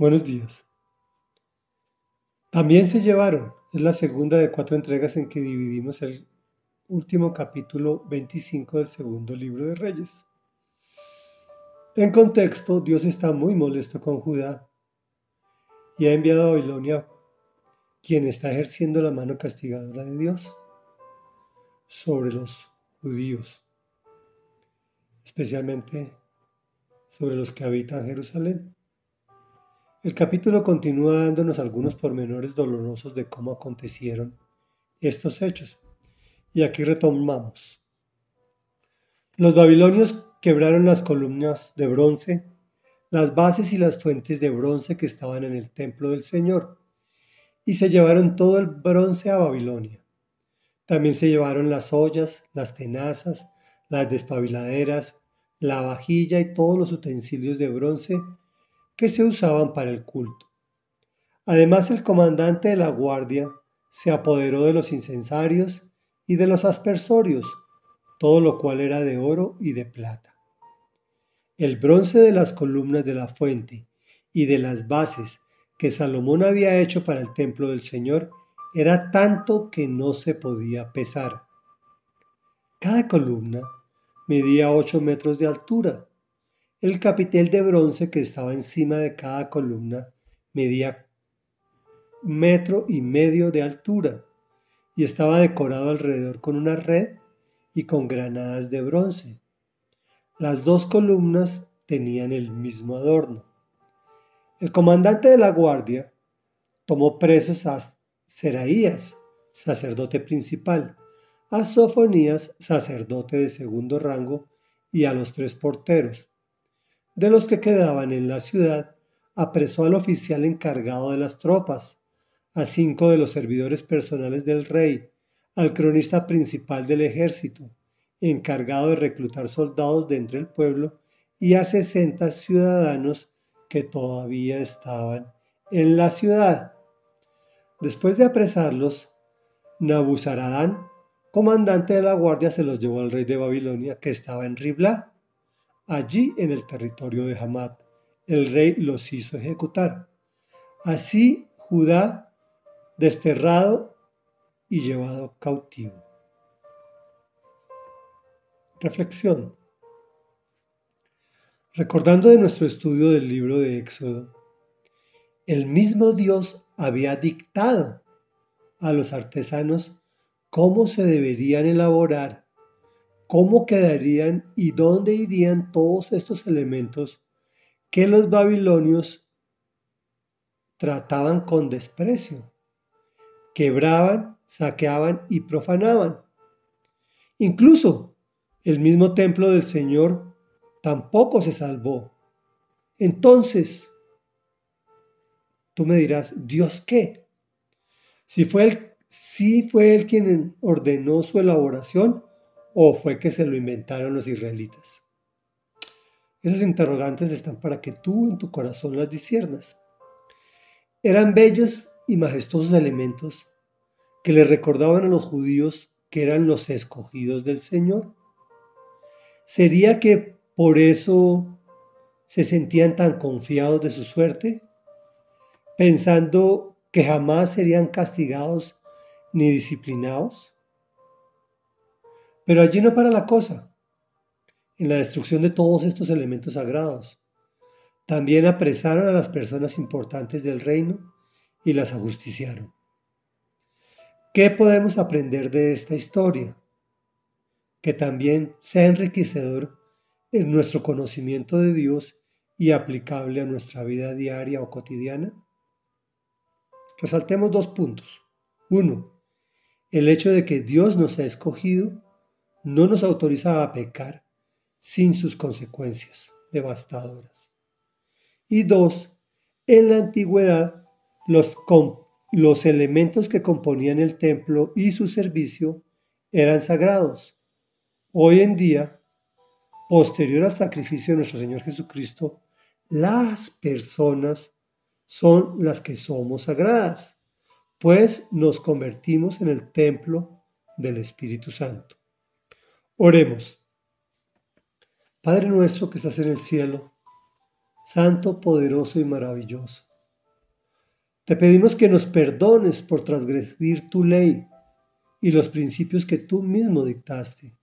Buenos días. También se llevaron, es la segunda de cuatro entregas en que dividimos el último capítulo 25 del segundo libro de Reyes. En contexto, Dios está muy molesto con Judá y ha enviado a Babilonia quien está ejerciendo la mano castigadora de Dios sobre los judíos, especialmente sobre los que habitan Jerusalén. El capítulo continúa dándonos algunos pormenores dolorosos de cómo acontecieron estos hechos. Y aquí retomamos. Los babilonios quebraron las columnas de bronce, las bases y las fuentes de bronce que estaban en el templo del Señor, y se llevaron todo el bronce a Babilonia. También se llevaron las ollas, las tenazas, las despabiladeras, la vajilla y todos los utensilios de bronce que se usaban para el culto. Además, el comandante de la guardia se apoderó de los incensarios y de los aspersorios, todo lo cual era de oro y de plata. El bronce de las columnas de la fuente y de las bases que Salomón había hecho para el templo del Señor era tanto que no se podía pesar. Cada columna medía ocho metros de altura el capitel de bronce que estaba encima de cada columna medía metro y medio de altura y estaba decorado alrededor con una red y con granadas de bronce. Las dos columnas tenían el mismo adorno. El comandante de la guardia tomó presos a Seraías, sacerdote principal, a Sofonías, sacerdote de segundo rango, y a los tres porteros, de los que quedaban en la ciudad, apresó al oficial encargado de las tropas, a cinco de los servidores personales del rey, al cronista principal del ejército, encargado de reclutar soldados de entre el pueblo, y a sesenta ciudadanos que todavía estaban en la ciudad. Después de apresarlos, Nabuzaradán, comandante de la guardia, se los llevó al rey de Babilonia, que estaba en Ribla, allí en el territorio de Hamad. El rey los hizo ejecutar. Así Judá, desterrado y llevado cautivo. Reflexión. Recordando de nuestro estudio del libro de Éxodo, el mismo Dios había dictado a los artesanos cómo se deberían elaborar cómo quedarían y dónde irían todos estos elementos que los babilonios trataban con desprecio, quebraban, saqueaban y profanaban. Incluso el mismo templo del Señor tampoco se salvó. Entonces, tú me dirás, ¿Dios qué? Si fue él, si quien ordenó su elaboración o fue que se lo inventaron los israelitas? Esas interrogantes están para que tú en tu corazón las disiernas. Eran bellos y majestuosos elementos que le recordaban a los judíos que eran los escogidos del Señor. ¿Sería que por eso se sentían tan confiados de su suerte, pensando que jamás serían castigados ni disciplinados? Pero allí no para la cosa, en la destrucción de todos estos elementos sagrados. También apresaron a las personas importantes del reino y las ajusticiaron. ¿Qué podemos aprender de esta historia? Que también sea enriquecedor en nuestro conocimiento de Dios y aplicable a nuestra vida diaria o cotidiana. Resaltemos dos puntos. Uno, el hecho de que Dios nos ha escogido no nos autoriza a pecar sin sus consecuencias devastadoras. Y dos, en la antigüedad, los, los elementos que componían el templo y su servicio eran sagrados. Hoy en día, posterior al sacrificio de nuestro Señor Jesucristo, las personas son las que somos sagradas, pues nos convertimos en el templo del Espíritu Santo. Oremos. Padre nuestro que estás en el cielo, santo, poderoso y maravilloso. Te pedimos que nos perdones por transgredir tu ley y los principios que tú mismo dictaste.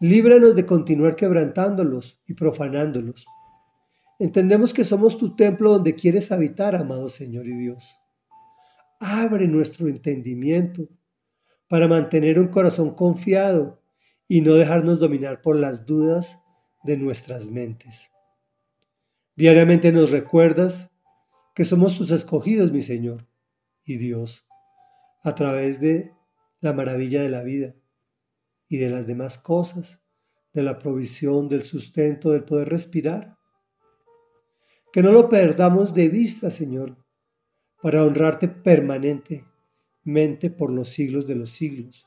Líbranos de continuar quebrantándolos y profanándolos. Entendemos que somos tu templo donde quieres habitar, amado Señor y Dios. Abre nuestro entendimiento para mantener un corazón confiado y no dejarnos dominar por las dudas de nuestras mentes. Diariamente nos recuerdas que somos tus escogidos, mi Señor y Dios, a través de la maravilla de la vida y de las demás cosas, de la provisión, del sustento, del poder respirar. Que no lo perdamos de vista, Señor, para honrarte permanentemente por los siglos de los siglos.